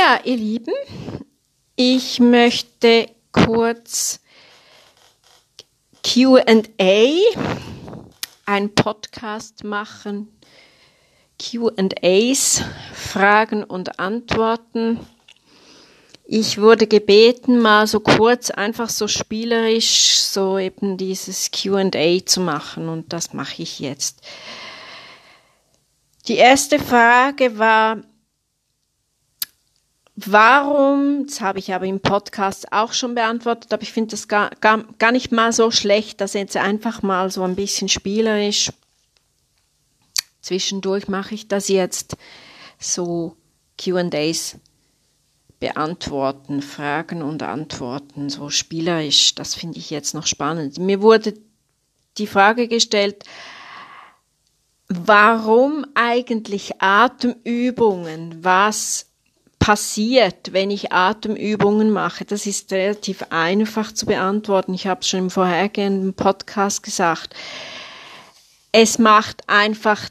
Ja, ihr Lieben, ich möchte kurz QA, ein Podcast machen. QAs, Fragen und Antworten. Ich wurde gebeten, mal so kurz, einfach so spielerisch, so eben dieses QA zu machen und das mache ich jetzt. Die erste Frage war, Warum, das habe ich aber im Podcast auch schon beantwortet, aber ich finde das gar, gar, gar nicht mal so schlecht, dass jetzt einfach mal so ein bisschen spielerisch. Zwischendurch mache ich das jetzt so QAs beantworten, Fragen und Antworten, so spielerisch. Das finde ich jetzt noch spannend. Mir wurde die Frage gestellt, warum eigentlich Atemübungen? Was passiert, wenn ich Atemübungen mache? Das ist relativ einfach zu beantworten. Ich habe es schon im vorhergehenden Podcast gesagt. Es macht einfach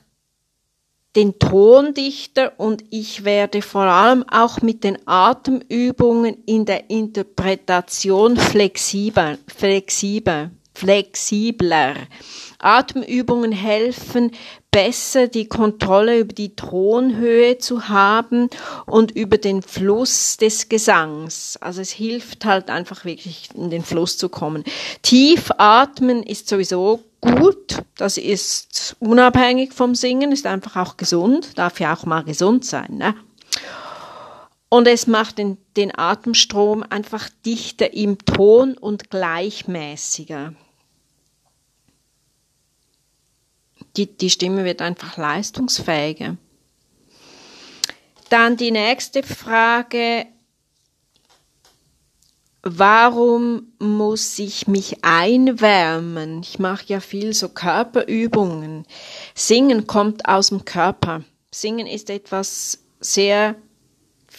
den Ton dichter und ich werde vor allem auch mit den Atemübungen in der Interpretation flexibler, flexibler, flexibler. Atemübungen helfen, besser die Kontrolle über die Tonhöhe zu haben und über den Fluss des Gesangs. Also es hilft halt einfach wirklich in den Fluss zu kommen. Tief atmen ist sowieso gut. Das ist unabhängig vom Singen, ist einfach auch gesund, darf ja auch mal gesund sein. Ne? Und es macht den, den Atemstrom einfach dichter im Ton und gleichmäßiger. Die, die Stimme wird einfach leistungsfähiger. Dann die nächste Frage, warum muss ich mich einwärmen? Ich mache ja viel so Körperübungen. Singen kommt aus dem Körper. Singen ist etwas sehr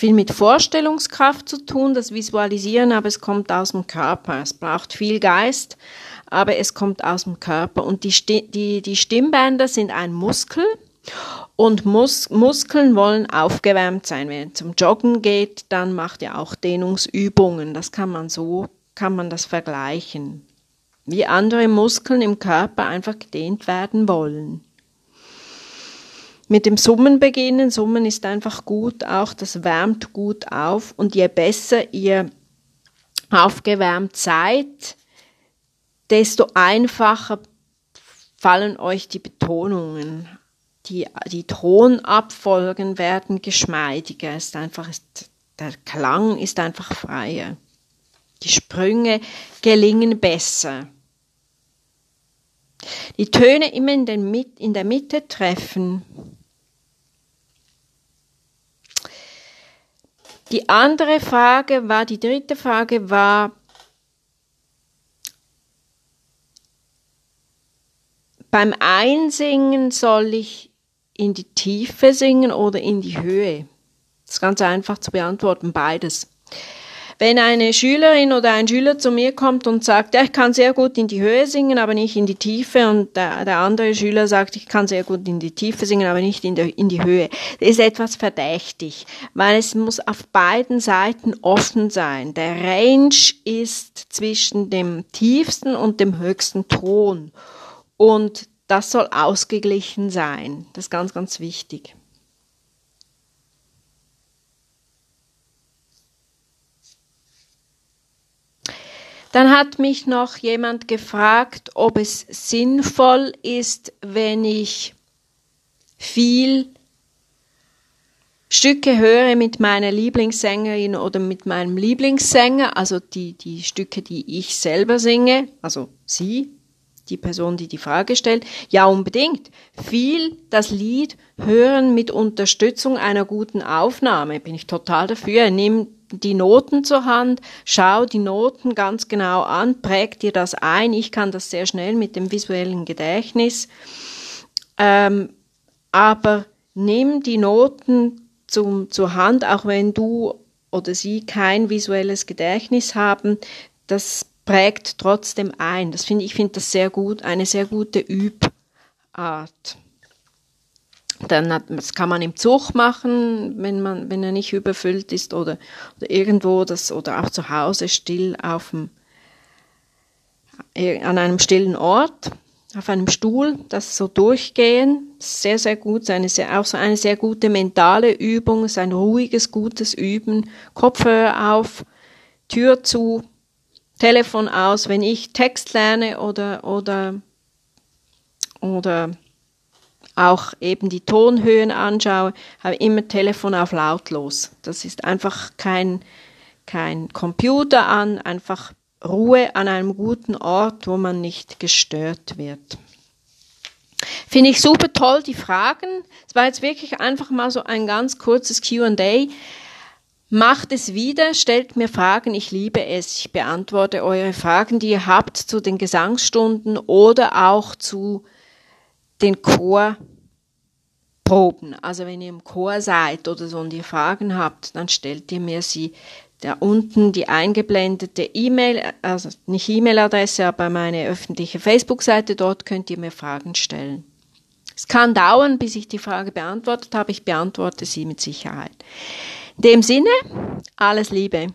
viel mit Vorstellungskraft zu tun, das Visualisieren, aber es kommt aus dem Körper. Es braucht viel Geist, aber es kommt aus dem Körper. Und die, die, die Stimmbänder sind ein Muskel und Mus Muskeln wollen aufgewärmt sein. Wenn ihr zum Joggen geht, dann macht ihr auch Dehnungsübungen. Das kann man so, kann man das vergleichen. Wie andere Muskeln im Körper einfach gedehnt werden wollen. Mit dem Summen beginnen. Summen ist einfach gut, auch das wärmt gut auf. Und je besser ihr aufgewärmt seid, desto einfacher fallen euch die Betonungen. Die, die Tonabfolgen werden geschmeidiger. Ist einfach, ist, der Klang ist einfach freier. Die Sprünge gelingen besser. Die Töne immer in, den, in der Mitte treffen. Die andere Frage war, die dritte Frage war, Beim Einsingen soll ich in die Tiefe singen oder in die Höhe? Das ist ganz einfach zu beantworten, beides. Wenn eine Schülerin oder ein Schüler zu mir kommt und sagt, ja, ich kann sehr gut in die Höhe singen, aber nicht in die Tiefe, und der, der andere Schüler sagt, ich kann sehr gut in die Tiefe singen, aber nicht in, der, in die Höhe, das ist etwas verdächtig, weil es muss auf beiden Seiten offen sein. Der Range ist zwischen dem tiefsten und dem höchsten Ton. Und das soll ausgeglichen sein. Das ist ganz, ganz wichtig. Dann hat mich noch jemand gefragt, ob es sinnvoll ist, wenn ich viel Stücke höre mit meiner Lieblingssängerin oder mit meinem Lieblingssänger, also die, die Stücke, die ich selber singe, also sie, die Person, die die Frage stellt, ja unbedingt. Viel das Lied hören mit Unterstützung einer guten Aufnahme. Bin ich total dafür. Nimm die Noten zur Hand, schau die Noten ganz genau an, präg dir das ein. Ich kann das sehr schnell mit dem visuellen Gedächtnis. Ähm, aber nimm die Noten zum, zur Hand, auch wenn du oder sie kein visuelles Gedächtnis haben. Das prägt trotzdem ein. Das finde ich finde das sehr gut, eine sehr gute Übart. Dann das kann man im Zug machen, wenn man, wenn er nicht überfüllt ist oder, oder irgendwo das oder auch zu Hause still auf dem, an einem stillen Ort auf einem Stuhl, das so durchgehen, sehr, sehr gut, eine sehr, auch so eine sehr gute mentale Übung, ist ein ruhiges, gutes Üben, Kopfhörer auf, Tür zu, Telefon aus, wenn ich Text lerne oder, oder, oder auch eben die Tonhöhen anschaue, habe immer Telefon auf lautlos. Das ist einfach kein, kein Computer an, einfach Ruhe an einem guten Ort, wo man nicht gestört wird. Finde ich super toll, die Fragen. Es war jetzt wirklich einfach mal so ein ganz kurzes QA. Macht es wieder, stellt mir Fragen, ich liebe es. Ich beantworte eure Fragen, die ihr habt zu den Gesangsstunden oder auch zu den Chorproben. Also wenn ihr im Chor seid oder so und ihr Fragen habt, dann stellt ihr mir sie da unten die eingeblendete E-Mail, also nicht E-Mail-Adresse, aber meine öffentliche Facebook-Seite, dort könnt ihr mir Fragen stellen. Es kann dauern, bis ich die Frage beantwortet habe. Ich beantworte sie mit Sicherheit. In dem Sinne, alles Liebe.